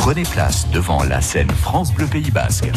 Prenez place devant la scène France Bleu Pays Basque.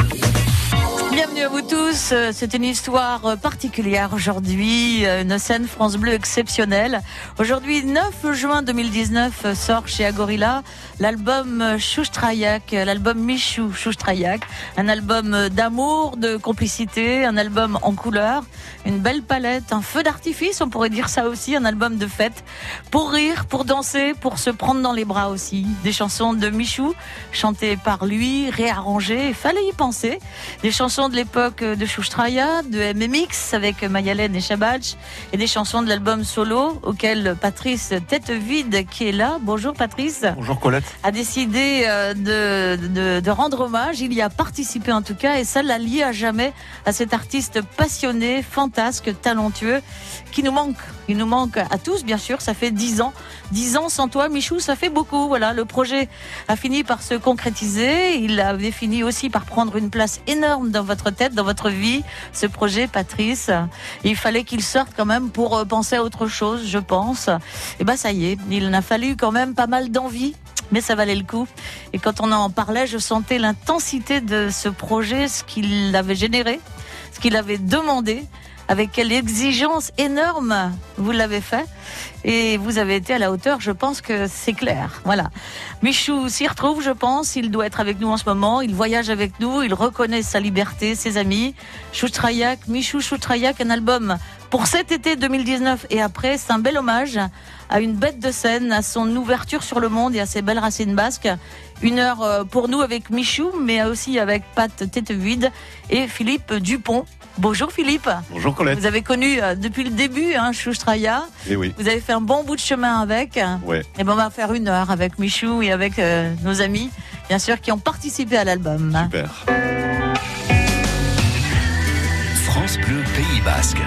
À vous tous. Euh, C'est une histoire euh, particulière aujourd'hui, euh, une scène France Bleu exceptionnelle. Aujourd'hui, 9 juin 2019, sort chez Agorilla l'album Chouchtrayak, l'album Michou Chouchtrayak, un album d'amour, de complicité, un album en couleur, une belle palette, un feu d'artifice, on pourrait dire ça aussi, un album de fête, pour rire, pour danser, pour se prendre dans les bras aussi. Des chansons de Michou, chantées par lui, réarrangées, fallait y penser. Des chansons de l'époque de Chouchtraya, de MMX avec Mayalen et Shabach, et des chansons de l'album solo auquel Patrice Tête Vide, qui est là, bonjour Patrice. Bonjour Colette. A décidé euh, de, de, de, rendre hommage. Il y a participé en tout cas, et ça l'a lié à jamais à cet artiste passionné, fantasque, talentueux, qui nous manque. Il nous manque à tous, bien sûr. Ça fait dix ans. Dix ans sans toi, Michou, ça fait beaucoup. Voilà, le projet a fini par se concrétiser. Il avait fini aussi par prendre une place énorme dans votre tête, dans votre vie. Ce projet, Patrice, il fallait qu'il sorte quand même pour euh, penser à autre chose, je pense. Et ben, ça y est. Il en a fallu quand même pas mal d'envie mais ça valait le coup. Et quand on en parlait, je sentais l'intensité de ce projet, ce qu'il avait généré, ce qu'il avait demandé, avec quelle exigence énorme vous l'avez fait. Et vous avez été à la hauteur, je pense que c'est clair. Voilà. Michou s'y retrouve, je pense. Il doit être avec nous en ce moment. Il voyage avec nous. Il reconnaît sa liberté, ses amis. Choutrayak, Michou Choutrayak, un album pour cet été 2019 et après. C'est un bel hommage à une bête de scène, à son ouverture sur le monde et à ses belles racines basques. Une heure pour nous avec Michou, mais aussi avec Pat Tétevide et Philippe Dupont. Bonjour Philippe. Bonjour Colette. Vous avez connu euh, depuis le début hein, Choustraya. Et oui. Vous avez fait un bon bout de chemin avec. Ouais. Et ben on va faire une heure avec Michou et avec euh, nos amis, bien sûr, qui ont participé à l'album. Super. France Bleu Pays Basque.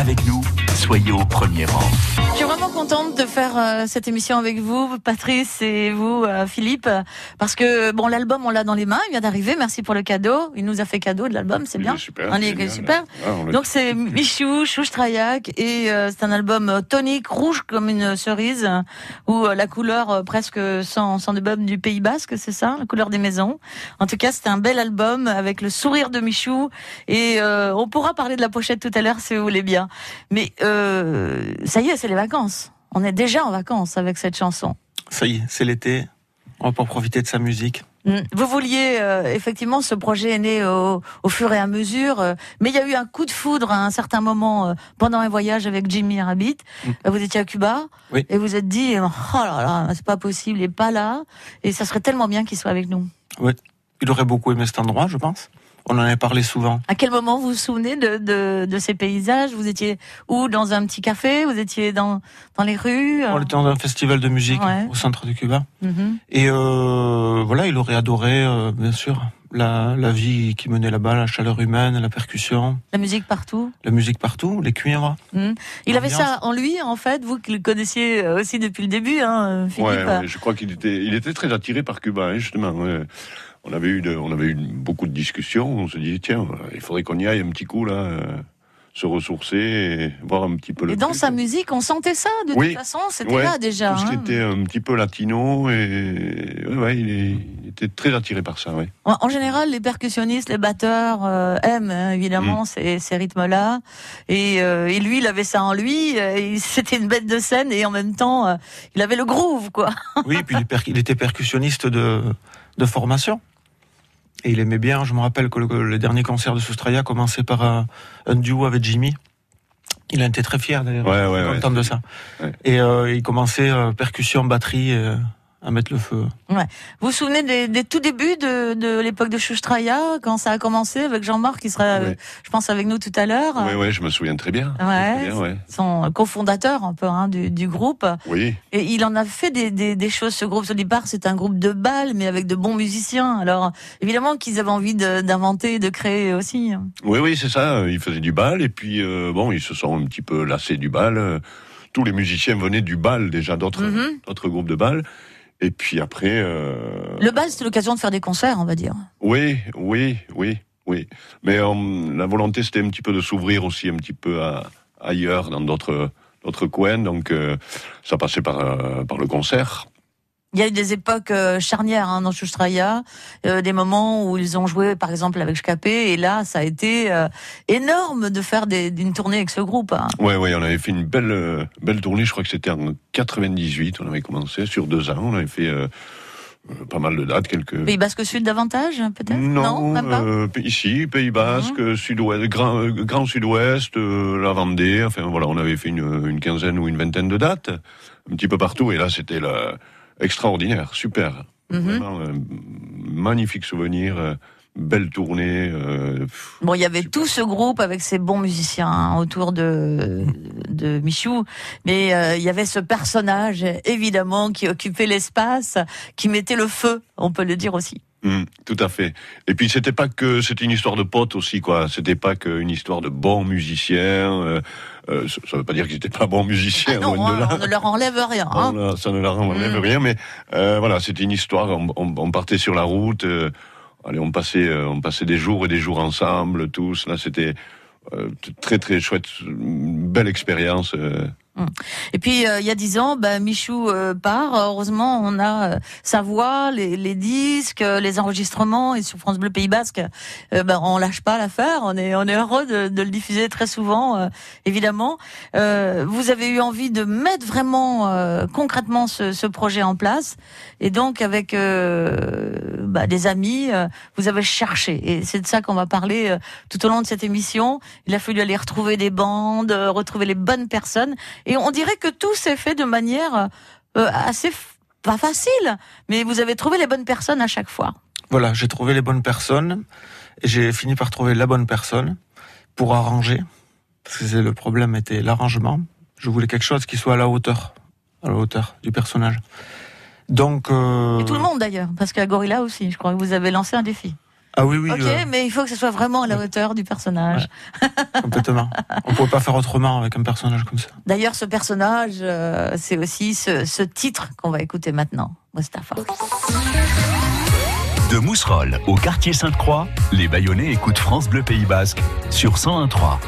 Avec nous, soyez au premier rang. Je suis vraiment contente de faire euh, cette émission avec vous, Patrice et vous, euh, Philippe, parce que bon, l'album on l'a dans les mains, il vient d'arriver. Merci pour le cadeau. Il nous a fait cadeau de l'album, c'est bien. super. On est super. Ah, on Donc c'est Michou, Chouchtraillac et euh, c'est un album euh, tonique, rouge comme une cerise, où euh, la couleur euh, presque sans, sans de bum du Pays Basque, c'est ça, la couleur des maisons. En tout cas, c'est un bel album avec le sourire de Michou et euh, on pourra parler de la pochette tout à l'heure si vous voulez bien. Mais euh, ça y est, c'est les vacances. On est déjà en vacances avec cette chanson. Ça y est, c'est l'été. On va pas profiter de sa musique. Mm. Vous vouliez euh, effectivement, ce projet est né au, au fur et à mesure, euh, mais il y a eu un coup de foudre à un certain moment euh, pendant un voyage avec Jimmy Rabbit. Mm. Vous étiez à Cuba Oui. et vous êtes dit oh là là, c'est pas possible, il est pas là et ça serait tellement bien qu'il soit avec nous. Il aurait beaucoup aimé cet endroit, je pense. On en avait parlé souvent. À quel moment vous vous souvenez de, de, de ces paysages? Vous étiez où? Dans un petit café? Vous étiez dans, dans les rues? On était dans un festival de musique Ouais. au centre de Cuba. Mhm. Et euh, voilà, il aurait adoré, euh, bien sûr, la, la vie qui menait là-bas, la chaleur humaine, la percussion, La musique partout? La musique partout, les cuivres. Il avait ça en lui, en fait, vous qui le connaissiez euh, aussi depuis le début, hein, Philippe? Ouais, ouais, je crois qu'il était, il était très attiré par Cuba, hein, justement. ouais. On avait eu, de- on avait eu beaucoup de discussions. On se dit tiens, il faudrait qu'on y aille un petit coup là, euh, se ressourcer, et voir un petit peu le. Et dans sa musique, on sentait ça de Oui. toute façon, c'était Ouais, là déjà. Tout ce qui hein. était un petit peu latino et ouais, ouais, il, est- il était très attiré par ça. Ouais. En général, les percussionnistes, les batteurs euh, aiment hein, Mm. évidemment ces, ces rythmes-là. Et, euh, et lui, il avait ça en lui. C'était une bête de scène et en même temps, euh, il avait le groove, quoi. Oui, puis il, il était percussionniste de, de formation. Et il aimait bien, je me rappelle que le, le dernier concert de Soustraya commençait par un, un duo avec Jimmy. Il en était très fier d'ailleurs, Ouais, ouais, ouais. content de ça. Et euh, il commençait euh, percussion, batterie, euh, à mettre le feu. Vous vous souvenez des, des tout débuts de, de l'époque de Chouchtraya, quand ça a commencé avec Jean-Marc, qui sera, euh, Ouais. je pense, avec nous tout à l'heure? Ouais, ouais, je me souviens très bien. Ouais. Bien, ouais. Son cofondateur un peu hein, du, du groupe. Oui. Et il en a fait des, des, des choses. Ce groupe, au départ, c'est un groupe de bal, mais avec de bons musiciens. Alors, évidemment qu'ils avaient envie d'inventer, de créer aussi. Oui, oui, c'est ça. Ils faisaient du bal et puis euh, bon, ils se sont un petit peu lassés du bal. Euh, Tous les musiciens venaient du bal déjà, d'autres Mhm. d'autres groupes de bal. Et puis après, euh, Le bal, c'était l'occasion de faire des concerts, on va dire. oui, oui, oui, oui. Mais euh, la volonté, c'était un petit peu de s'ouvrir aussi un petit peu à, ailleurs, dans d'autres coins. Donc euh, ça passait par par le concert. Il y a eu des époques euh, charnières hein, dans Chouchtraya, euh, des moments où ils ont joué, par exemple, avec Scapé, et là, ça a été euh, énorme de faire des, une tournée avec ce groupe. hein. Ouais, ouais, on avait fait une belle euh, belle tournée. Je crois que c'était en 98. On avait commencé sur deux ans. On avait fait euh, pas mal de dates, quelques Pays Basque Sud davantage, peut-être? Non, même pas? euh, ici, Pays Basque, Sud-Ouest, Grand, Grand Sud-Ouest, euh, la Vendée, enfin voilà, on avait fait une, une quinzaine ou une vingtaine de dates, un petit peu partout, et là c'était là, extraordinaire, super. Mhm. Vraiment, euh, magnifique souvenir, euh, belle tournée. euh, Bon, il y avait Super. tout ce groupe avec ces bons musiciens hein, autour de de Michou, mais euh, il y avait ce personnage évidemment qui occupait l'espace, qui mettait le feu, on peut le dire aussi. Hum, tout à fait. Et puis c'était pas que c'était une histoire de potes aussi quoi. C'était pas qu'une histoire de bons musiciens. euh, euh, ça, veut pas dire qu'ils étaient pas bons musiciens. Ah non, hein, là. on ne leur enlève rien. hein. Ça ne leur enlève Mm. rien, mais euh, voilà, c'était une histoire. On, on- on partait sur la route. euh, allez, on passait, euh, on passait des jours et des jours ensemble, tous. Là, c'était euh, très très chouette, une belle expérience. Euh. Et puis euh, il y a dix ans, bah, Michou euh, part. Heureusement, on a euh, sa voix, les, les disques, euh, les enregistrements. Et sur France Bleu Pays Basque, bah, on lâche pas l'affaire. On est on est heureux de, de le diffuser très souvent, euh, évidemment. Vous avez eu envie de mettre vraiment concrètement ce, ce projet en place. Et donc avec bah, des amis, vous avez cherché. Et c'est de ça qu'on va parler tout au long de cette émission. Il a fallu aller retrouver des bandes, retrouver les bonnes personnes. On dirait que tout s'est fait de manière euh, assez pas facile, mais vous avez trouvé les bonnes personnes à chaque fois. Voilà, j'ai trouvé les bonnes personnes. Et j'ai fini par trouver la bonne personne pour arranger. Parce que le problème était l'arrangement. Je voulais quelque chose qui soit à la hauteur, à la hauteur du personnage. Donc, euh, Et tout le monde d'ailleurs, parce qu'à Gorilla aussi, je crois que vous avez lancé un défi. Ah oui, oui, ok, euh, mais il faut que ce soit vraiment à la hauteur du personnage. complètement. On pouvait pas faire autrement avec un personnage comme ça. D'ailleurs, ce personnage, euh, c'est aussi ce, ce titre qu'on va écouter maintenant, Mustapha. De Mousserolles au quartier Sainte-Croix, les Bayonnais écoutent France Bleu Pays Basque sur 101.3.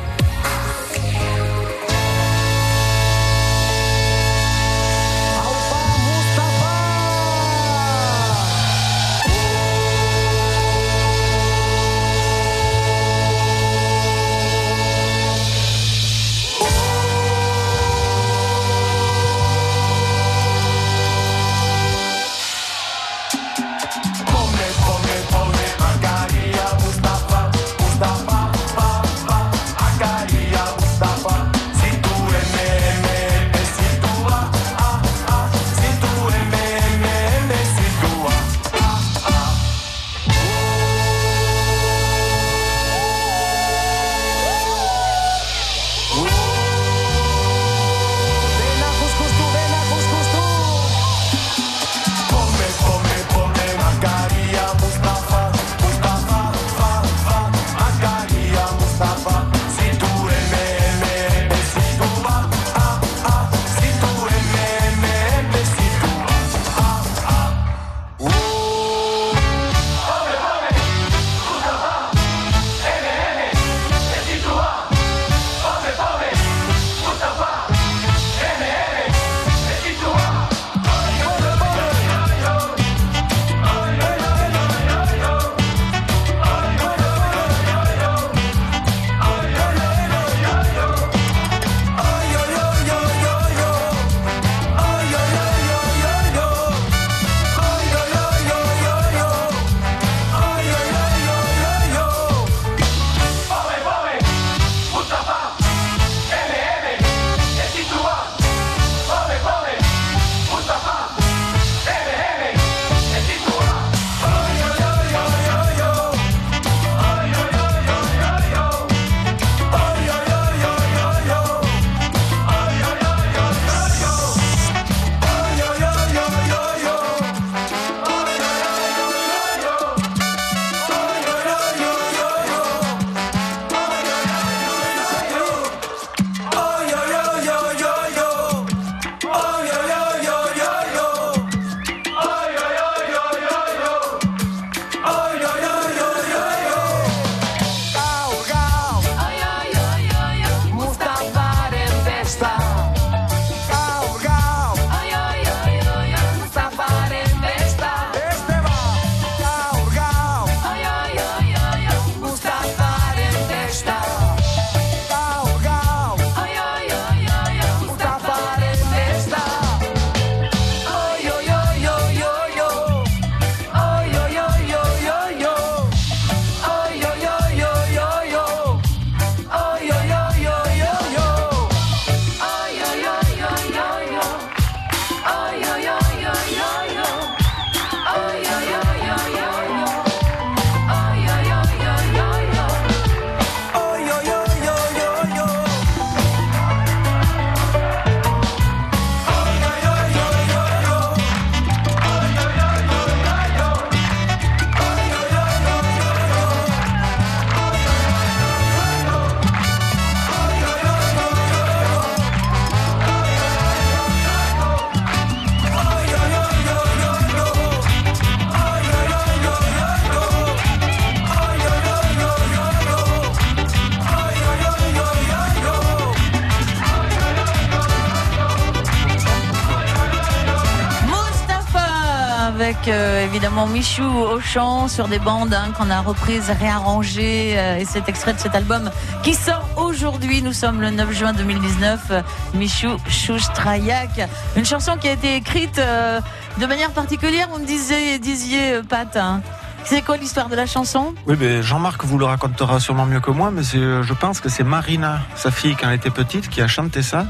Michou au chant sur des bandes hein, qu'on a reprises, réarrangées. euh, et cet extrait de cet album qui sort aujourd'hui. Nous sommes le 9 juin 2019. euh, Michou Chouchtrayak. Une chanson qui a été écrite euh, de manière particulière. Vous me disiez, disiez euh, Pat. hein. C'est quoi l'histoire de la chanson? Oui, mais Jean-Marc vous le racontera sûrement mieux que moi, mais je pense que c'est Marina, sa fille, quand elle était petite, qui a chanté ça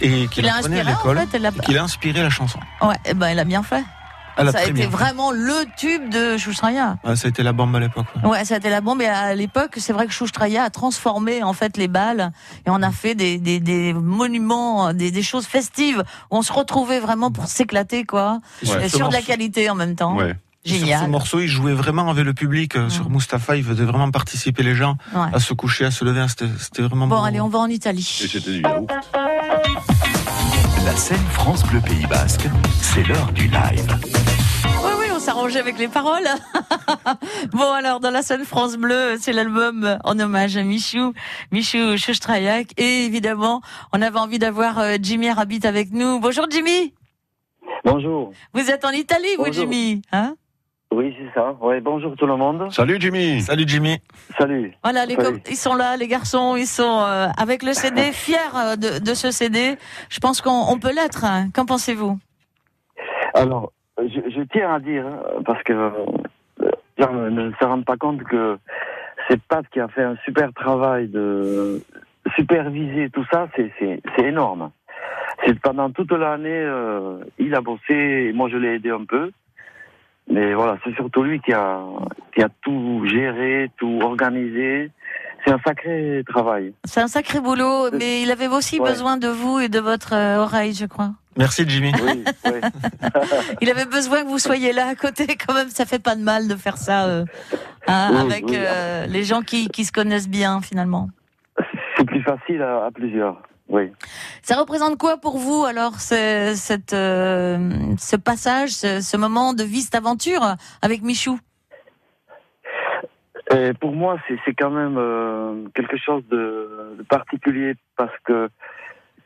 et qui l'a à inspiré en l'école, fait. A... et qui l'a inspiré la chanson. Ouais, eh ben, elle a bien fait. Ça a été bien vraiment le tube de Chouchtraya. Ouais, ça a été la bombe à l'époque. ouais. Ouais, ça a été la bombe. Et à l'époque, c'est vrai que Chouchtraya a transformé en fait les balles et on a fait des, des, des monuments, des, des choses festives où on se retrouvait vraiment pour s'éclater, quoi. Et sur Et de la qualité en même temps. Ouais. Sur ce Génial. morceau, il jouait vraiment avec le public. euh, Sur Mustapha, il faisait vraiment participer les gens Ouais. à se coucher, à se lever. C'était c'était vraiment Bon, beau. allez, on va en Et Italie. c'était du yaourt. La scène France Bleu Pays Basque, c'est l'heure du live. Oui, oui, on s'arrangeait avec les paroles. bon, alors, dans la scène France Bleu, c'est l'album en hommage à Michou, Michou Chouchtraillac. Et évidemment, on avait envie d'avoir euh, Jimmy Rabbit avec nous. Bonjour Jimmy Bonjour. Vous êtes en Italie, vous Bonjour. Jimmy hein? Oui, c'est ça. Ouais, bonjour tout le monde. Salut Jimmy Salut Jimmy. Salut. Voilà, les Salut. ils sont là, les garçons, ils sont euh, avec le CD, fiers euh, de, de ce CD. Je pense qu'on on peut l'être. hein. Qu'en pensez-vous? Alors, je, je tiens à dire, parce que euh, les gens ne se rendent pas compte que c'est Pat qui a fait un super travail de superviser tout ça, c'est énorme. C'est pendant toute l'année, euh, il a bossé, et moi je l'ai aidé un peu. Mais voilà, c'est surtout lui qui a, qui a tout géré, tout organisé. C'est un sacré travail. C'est un sacré boulot, mais il avait aussi Ouais. besoin de vous et de votre euh, oreille, je crois. Merci Jimmy. Oui, oui. Il avait besoin que vous soyez là à côté, quand même. Ça fait pas de mal de faire ça euh, hein, Oui, avec oui. euh, les gens qui, qui se connaissent bien, finalement. C'est plus facile à, à plusieurs. Oui. Ça représente quoi pour vous alors ce, cette, euh, ce passage, ce, ce moment de vie, cette aventure avec Michou? Et pour moi, c'est quand même euh, quelque chose de, de particulier parce que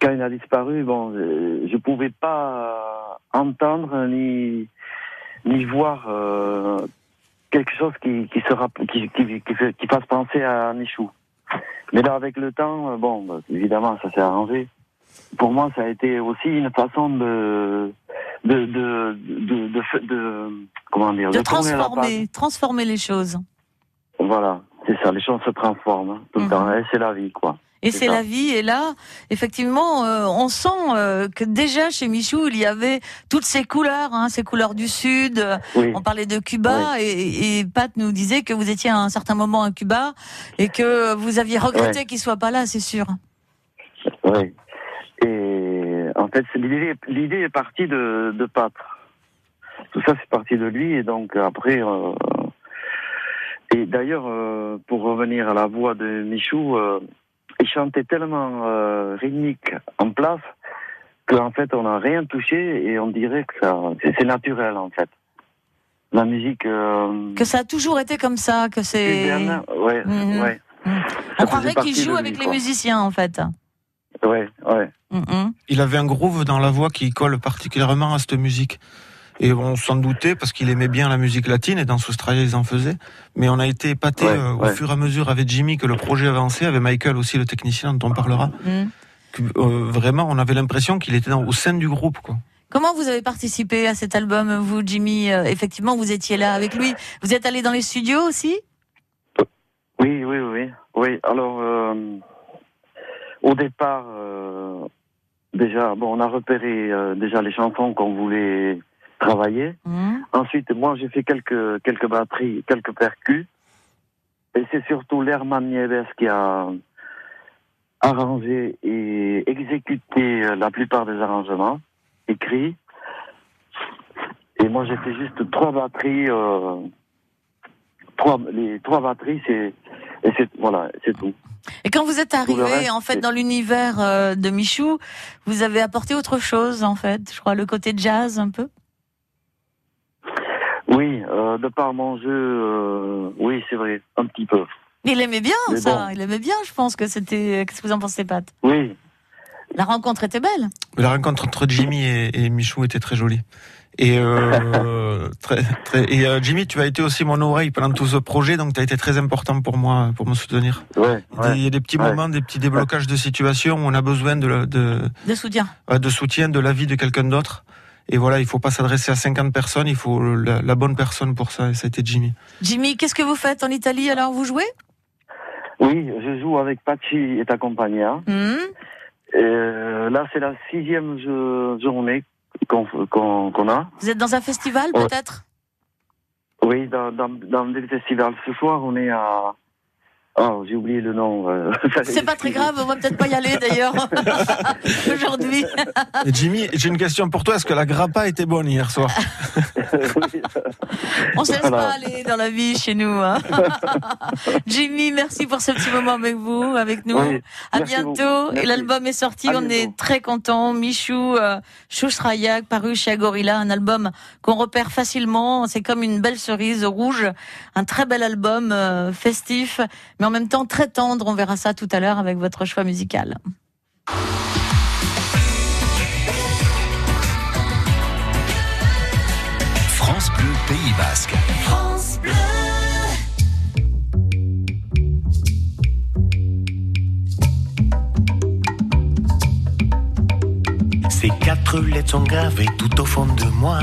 quand il a disparu, bon, euh, je pouvais pas entendre ni ni voir euh, quelque chose qui qui sera qui fasse penser à Michou. Mais là, avec le temps, euh, bon, bah, évidemment, ça s'est arrangé. Pour moi, ça a été aussi une façon de de de de, de, de- comment dire De transformer, transformer les choses. Voilà, c'est ça, les choses se transforment tout Mhm. le temps, et c'est la vie, quoi. Et C'est la vie. Et là, effectivement, euh, on sent euh, que déjà chez Michou, il y avait toutes ces couleurs, hein, ces couleurs du Sud. Oui, On parlait de Cuba et, et Pat nous disait que vous étiez à un certain moment à Cuba et que vous aviez regretté qu'il soit pas là, c'est sûr. oui. Et en fait, l'idée, est partie de, de Pâtre. Tout ça, c'est parti de lui, et donc après. euh, et d'ailleurs, pour revenir à la voix de Michou, il chantait tellement euh, rythmique en place qu'en fait, on n'a rien touché et on dirait que ça, c'est, c'est naturel en fait. La musique. Euh, Que ça a toujours été comme ça, que c'est. cubaine, ouais, Mhm. ouais. Mhm. On faisait croirait qu'il joue avec lui, les quoi. musiciens en fait. Ouais, ouais. Mhm. Il avait un groove dans la voix qui colle particulièrement à cette musique. Et on s'en doutait parce qu'il aimait bien la musique latine et dans Soustraya ils en faisaient. Mais on a été épaté Ouais, euh, au fur et à mesure avec Jimmy que le projet avançait, avec Michael aussi le technicien dont on parlera. Que, euh, vraiment, on avait l'impression qu'il était dans, au sein du groupe. Quoi. Comment vous avez participé à cet album, vous, Jimmy? Euh, Effectivement, vous étiez là avec lui. Vous êtes allé dans les studios aussi? Oui, oui, oui. Oui, alors, euh, au départ, euh, déjà, bon, on a repéré euh, déjà les chansons qu'on voulait travailler. Mhm. Ensuite, moi, j'ai fait quelques, quelques batteries, quelques percus. Et c'est surtout l'Herman Nieves qui a arrangé et exécuté euh, la plupart des arrangements, écrits. Et moi, j'ai fait juste trois batteries. Euh, trois, les trois batteries, c'est et c'est voilà, c'est tout. Et quand vous êtes arrivé, reste, en fait, dans l'univers euh, de Michou, vous avez apporté autre chose, en fait. Je crois le côté jazz, un peu? Oui, euh, de par mon jeu, euh, oui, c'est vrai, un petit peu. Il aimait bien Mais ça. bon. Il aimait bien, je pense que c'était. Qu'est-ce que vous en pensez, Pat? Oui, La rencontre était belle. La rencontre entre Jimmy et, et Michou était très jolie. Et, euh, très, très, et euh, Jimmy, tu as été aussi mon oreille pendant tout ce projet, donc tu as été très important pour moi, pour me soutenir. ouais, Il y a des- il y a des petits Ouais. moments, des petits déblocages de situation où on a besoin de, de, De soutien. euh, de soutien de l'avis de quelqu'un d'autre. Et voilà, il faut pas s'adresser à 50 personnes, il faut la, la bonne personne pour ça, et ça a été Jimmy. Jimmy, qu'est-ce que vous faites en Italie? Alors Vous jouez? Oui, je joue avec Pachi et Accompagna. Hmm Et euh, là, c'est la sixième jo- journée qu'on a. Vous êtes dans un festival, peut-être? Oui, dans, dans, dans des festivals. Ce soir, on est à, Oh, j'ai oublié le nom. euh, C'est pas très grave, on va peut-être pas y aller d'ailleurs aujourd'hui. Jimmy, j'ai une question pour toi. Est-ce que la grappa était bonne hier soir? Oui. On se laisse Voilà. pas aller dans la vie chez nous. hein. Jimmy, merci pour ce petit moment avec vous, avec nous. Oui, à bientôt. Et l'album est sorti, À on bientôt. est très contents. Michou, euh, Chouchrayak, paru chez Agorilla, un album qu'on repère facilement. C'est comme une belle cerise rouge, un très bel album euh, festif, mais en même temps très tendre. On verra ça tout à l'heure avec votre choix musical. France Bleu Pays Basque. Ces quatre lettres sont gravées tout au fond de moi.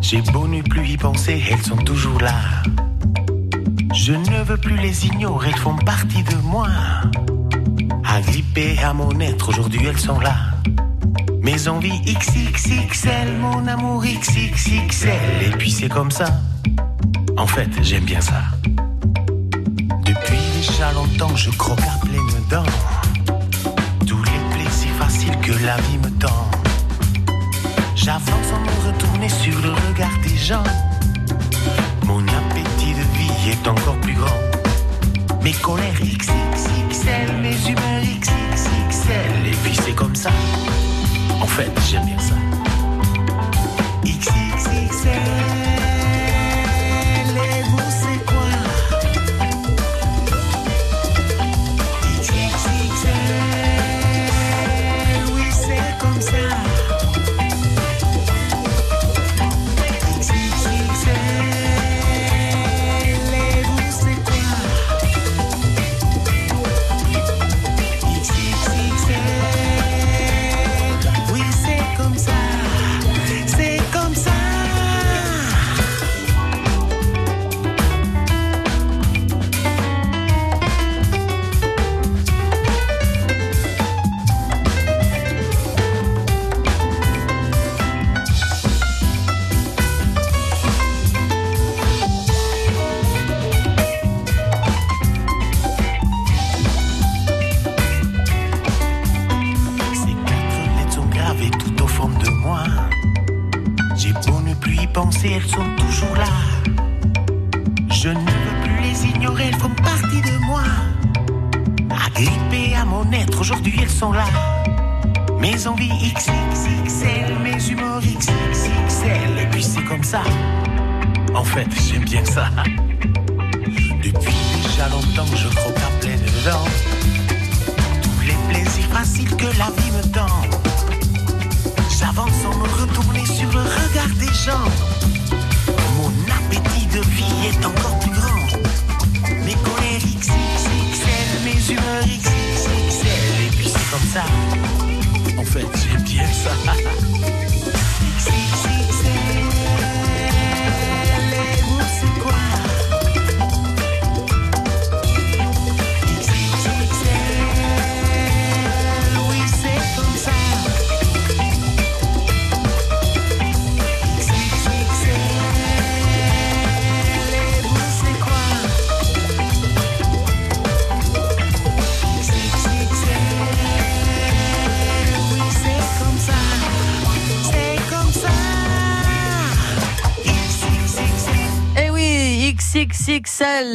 J'ai beau ne plus y penser, elles sont toujours là. Je ne veux plus les ignorer, elles font partie de moi. Agrippées à mon être, aujourd'hui elles sont là. Mes envies XXXL, mon amour XXXL. Et puis c'est comme ça. En fait, j'aime bien ça. Depuis déjà longtemps, je croque à pleines dents tous les plaisirs faciles que la vie me tend. J'avance sans me retourner sur le regard des gens. Est encore plus grand. Mes colères XXXL, mes humeurs XXXL. Et puis c'est comme ça. En fait, j'aime bien ça.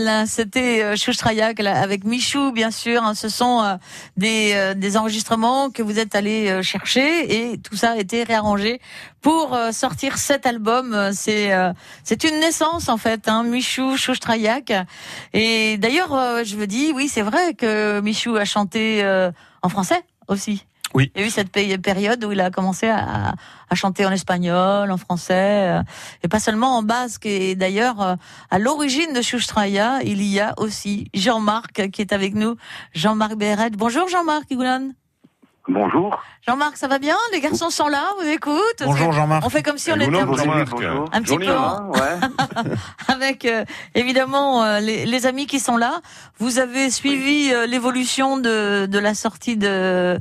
XXXL, c'était euh, Chouchrayak là, avec Michou, bien sûr. hein. Ce sont euh, des, euh, des enregistrements que vous êtes allés chercher et tout ça a été réarrangé pour sortir cet album. C'est c'est une naissance en fait, hein, Michou Chouchrayak. Et d'ailleurs, je me dis, oui, c'est vrai que Michou a chanté en français aussi. Oui. Il y a eu cette pé- période où il a commencé à, à chanter en espagnol, en français, euh, et pas seulement en basque. Et d'ailleurs, euh, à l'origine de Chouchtraya, il y a aussi Jean-Marc qui est avec nous. Jean-Marc Béret. Bonjour Jean-Marc Igoulan. Bonjour. Jean-Marc, ça va bien? Les garçons sont là, vous écoutent Bonjour Jean-Marc. On fait comme si on était un. Un petit peu. hein. Ouais. avec euh, évidemment euh, les, les amis qui sont là. Vous avez suivi euh, l'évolution de, de la sortie de